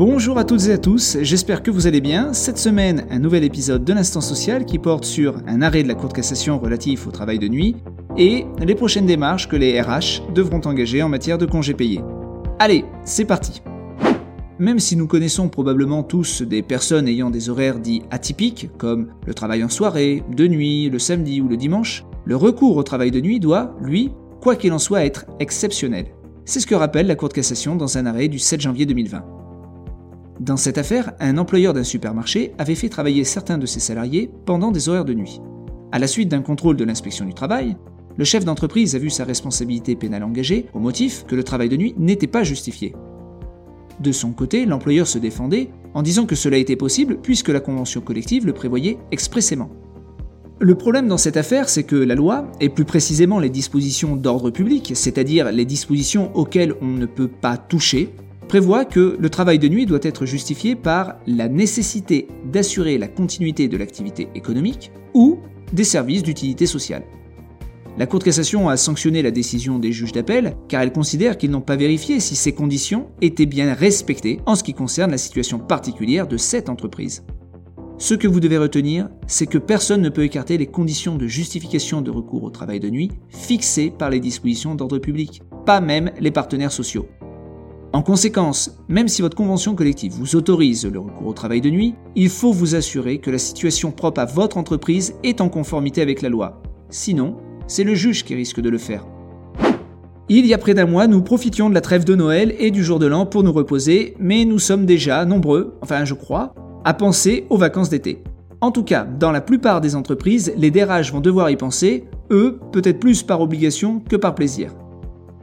Bonjour à toutes et à tous, j'espère que vous allez bien. Cette semaine, un nouvel épisode de l'Instant Social qui porte sur un arrêt de la Cour de cassation relatif au travail de nuit et les prochaines démarches que les RH devront engager en matière de congés payés. Allez, c'est parti même si nous connaissons probablement tous des personnes ayant des horaires dits atypiques, comme le travail en soirée, de nuit, le samedi ou le dimanche, le recours au travail de nuit doit, lui, quoi qu'il en soit, être exceptionnel. C'est ce que rappelle la Cour de cassation dans un arrêt du 7 janvier 2020. Dans cette affaire, un employeur d'un supermarché avait fait travailler certains de ses salariés pendant des horaires de nuit. À la suite d'un contrôle de l'inspection du travail, le chef d'entreprise a vu sa responsabilité pénale engagée au motif que le travail de nuit n'était pas justifié. De son côté, l'employeur se défendait en disant que cela était possible puisque la convention collective le prévoyait expressément. Le problème dans cette affaire, c'est que la loi, et plus précisément les dispositions d'ordre public, c'est-à-dire les dispositions auxquelles on ne peut pas toucher, prévoit que le travail de nuit doit être justifié par la nécessité d'assurer la continuité de l'activité économique ou des services d'utilité sociale. La Cour de cassation a sanctionné la décision des juges d'appel car elle considère qu'ils n'ont pas vérifié si ces conditions étaient bien respectées en ce qui concerne la situation particulière de cette entreprise. Ce que vous devez retenir, c'est que personne ne peut écarter les conditions de justification de recours au travail de nuit fixées par les dispositions d'ordre public, pas même les partenaires sociaux. En conséquence, même si votre convention collective vous autorise le recours au travail de nuit, il faut vous assurer que la situation propre à votre entreprise est en conformité avec la loi. Sinon, c'est le juge qui risque de le faire. Il y a près d'un mois, nous profitions de la trêve de Noël et du jour de l'an pour nous reposer, mais nous sommes déjà nombreux, enfin je crois, à penser aux vacances d'été. En tout cas, dans la plupart des entreprises, les DRH vont devoir y penser, eux, peut-être plus par obligation que par plaisir.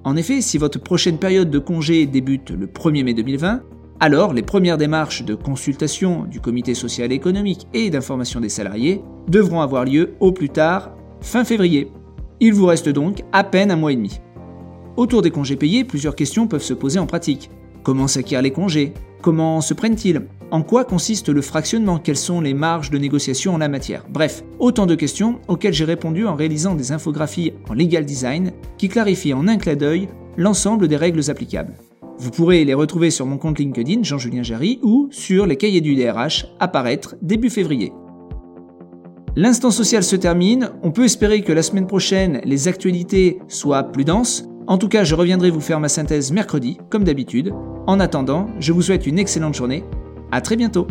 En effet, si votre prochaine période de congé débute le 1er mai 2020, alors les premières démarches de consultation du comité social et économique et d'information des salariés devront avoir lieu au plus tard fin février. Il vous reste donc à peine un mois et demi. Autour des congés payés, plusieurs questions peuvent se poser en pratique. Comment s'acquièrent les congés? Comment se prennent-ils? En quoi consiste le fractionnement? Quelles sont les marges de négociation en la matière? Bref, autant de questions auxquelles j'ai répondu en réalisant des infographies en legal design qui clarifient en un clin d'œil l'ensemble des règles applicables. Vous pourrez les retrouver sur mon compte LinkedIn Jean-Julien Jarry ou sur les cahiers du DRH apparaître début février. L'instant social se termine, on peut espérer que la semaine prochaine, les actualités soient plus denses. En tout cas, je reviendrai vous faire ma synthèse mercredi, comme d'habitude. En attendant, je vous souhaite une excellente journée. À très bientôt